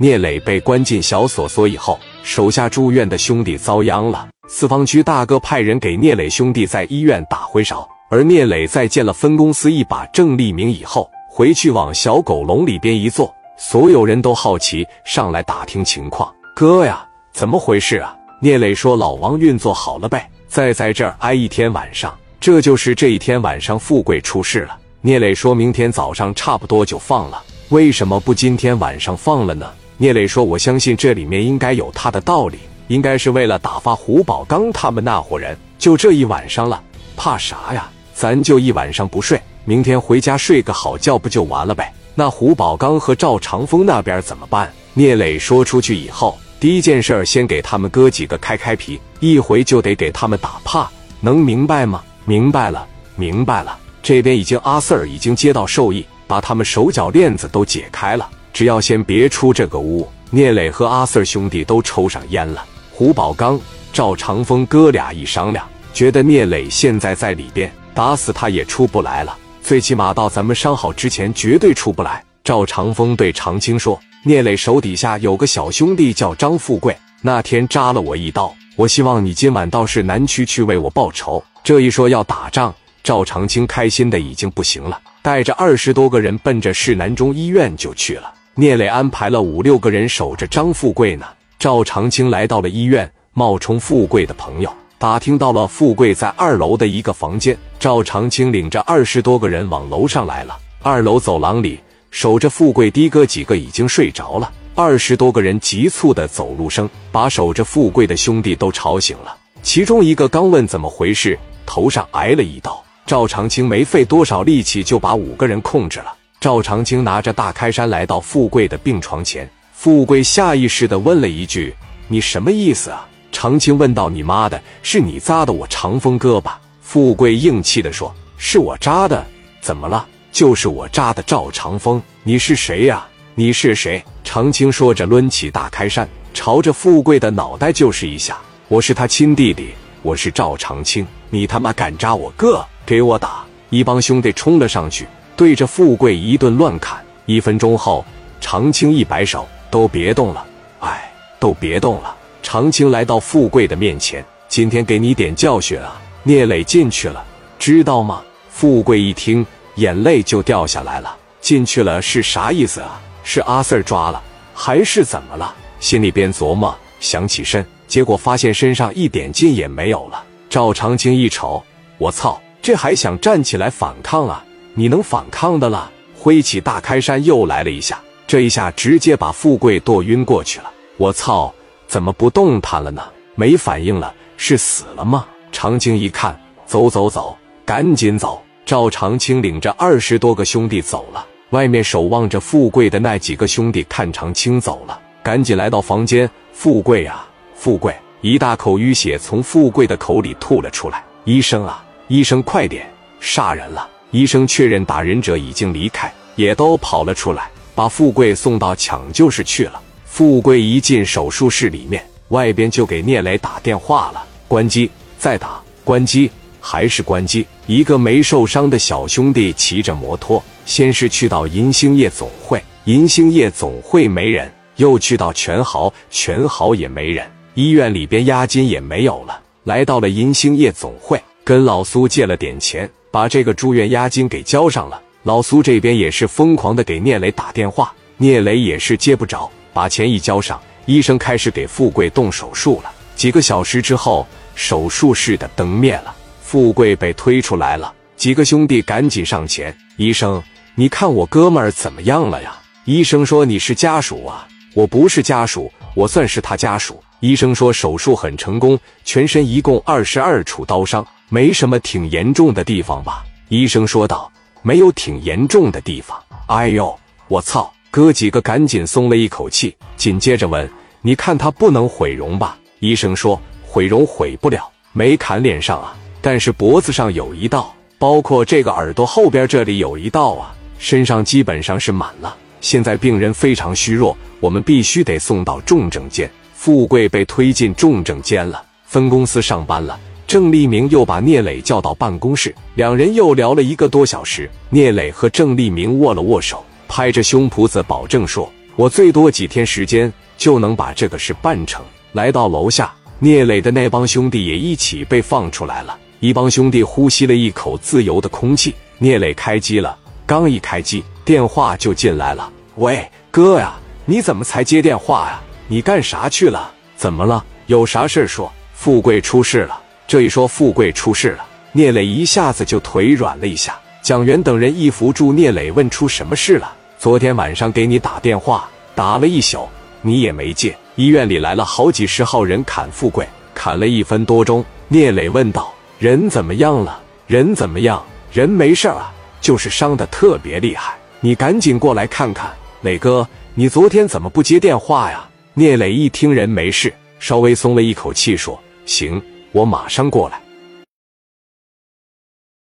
聂磊被关进小锁所以后，手下住院的兄弟遭殃了。四方区大哥派人给聂磊兄弟在医院打回勺，而聂磊在见了分公司一把郑立明以后，回去往小狗笼里边一坐，所有人都好奇，上来打听情况。哥呀，怎么回事啊？聂磊说：“老王运作好了呗，再在这儿挨一天晚上。”这就是这一天晚上，富贵出事了。聂磊说明天早上差不多就放了，为什么不今天晚上放了呢？聂磊说：“我相信这里面应该有他的道理，应该是为了打发胡宝刚他们那伙人。就这一晚上了，怕啥呀？咱就一晚上不睡，明天回家睡个好觉不就完了呗？那胡宝刚和赵长风那边怎么办？”聂磊说出去以后。第一件事，先给他们哥几个开开皮，一回就得给他们打怕，能明白吗？明白了，明白了。这边已经阿 Sir 已经接到授意，把他们手脚链子都解开了，只要先别出这个屋。聂磊和阿 Sir 兄弟都抽上烟了。胡宝刚、赵长风哥俩一商量，觉得聂磊现在在里边，打死他也出不来了。最起码到咱们伤好之前，绝对出不来。赵长风对长青说。聂磊手底下有个小兄弟叫张富贵，那天扎了我一刀。我希望你今晚到市南区去为我报仇。这一说要打仗，赵长青开心的已经不行了，带着二十多个人奔着市南中医院就去了。聂磊安排了五六个人守着张富贵呢。赵长青来到了医院，冒充富贵的朋友，打听到了富贵在二楼的一个房间。赵长青领着二十多个人往楼上来了。二楼走廊里。守着富贵的哥几个已经睡着了，二十多个人急促的走路声把守着富贵的兄弟都吵醒了。其中一个刚问怎么回事，头上挨了一刀。赵长青没费多少力气就把五个人控制了。赵长青拿着大开山来到富贵的病床前，富贵下意识的问了一句：“你什么意思啊？”长青问道：“你妈的，是你扎的我长风哥吧？”富贵硬气的说：“是我扎的，怎么了？”就是我扎的赵长风，你是谁呀？你是谁？长青说着，抡起大开山，朝着富贵的脑袋就是一下。我是他亲弟弟，我是赵长青，你他妈敢扎我哥，给我打！一帮兄弟冲了上去，对着富贵一顿乱砍。一分钟后，长青一摆手，都别动了，哎，都别动了。长青来到富贵的面前，今天给你点教训啊！聂磊进去了，知道吗？富贵一听。眼泪就掉下来了，进去了是啥意思啊？是阿 Sir 抓了，还是怎么了？心里边琢磨，想起身，结果发现身上一点劲也没有了。赵长青一瞅，我操，这还想站起来反抗啊？你能反抗的了？挥起大开山又来了一下，这一下直接把富贵剁晕过去了。我操，怎么不动弹了呢？没反应了，是死了吗？长青一看，走走走，赶紧走。赵长青领着二十多个兄弟走了，外面守望着富贵的那几个兄弟看长青走了，赶紧来到房间。富贵啊，富贵！一大口淤血从富贵的口里吐了出来。医生啊，医生快点，杀人了！医生确认打人者已经离开，也都跑了出来，把富贵送到抢救室去了。富贵一进手术室里面，外边就给聂磊打电话了，关机，再打，关机。还是关机。一个没受伤的小兄弟骑着摩托，先是去到银星夜总会，银星夜总会没人；又去到全豪，全豪也没人。医院里边押金也没有了，来到了银星夜总会，跟老苏借了点钱，把这个住院押金给交上了。老苏这边也是疯狂的给聂磊打电话，聂磊也是接不着，把钱一交上，医生开始给富贵动手术了。几个小时之后，手术室的灯灭了。富贵被推出来了，几个兄弟赶紧上前。医生，你看我哥们儿怎么样了呀？医生说你是家属啊，我不是家属，我算是他家属。医生说手术很成功，全身一共二十二处刀伤，没什么挺严重的地方吧？医生说道，没有挺严重的地方。哎呦，我操！哥几个赶紧松了一口气，紧接着问：你看他不能毁容吧？医生说毁容毁不了，没砍脸上啊。但是脖子上有一道，包括这个耳朵后边这里有一道啊，身上基本上是满了。现在病人非常虚弱，我们必须得送到重症间。富贵被推进重症间了，分公司上班了。郑立明又把聂磊叫到办公室，两人又聊了一个多小时。聂磊和郑立明握了握手，拍着胸脯子保证说：“我最多几天时间就能把这个事办成。来到楼下，聂磊的那帮兄弟也一起被放出来了。一帮兄弟呼吸了一口自由的空气。聂磊开机了，刚一开机，电话就进来了。喂，哥呀，你怎么才接电话呀？你干啥去了？怎么了？有啥事说？富贵出事了。这一说富贵出事了，聂磊一下子就腿软了一下。蒋元等人一扶住聂磊，问出什么事了？昨天晚上给你打电话，打了一宿，你也没接。医院里来了好几十号人砍富贵，砍了一分多钟。聂磊问道：“人怎么样了？人怎么样？人没事啊，就是伤的特别厉害。你赶紧过来看看。”磊哥，你昨天怎么不接电话呀？聂磊一听人没事，稍微松了一口气，说：“行，我马上过来。”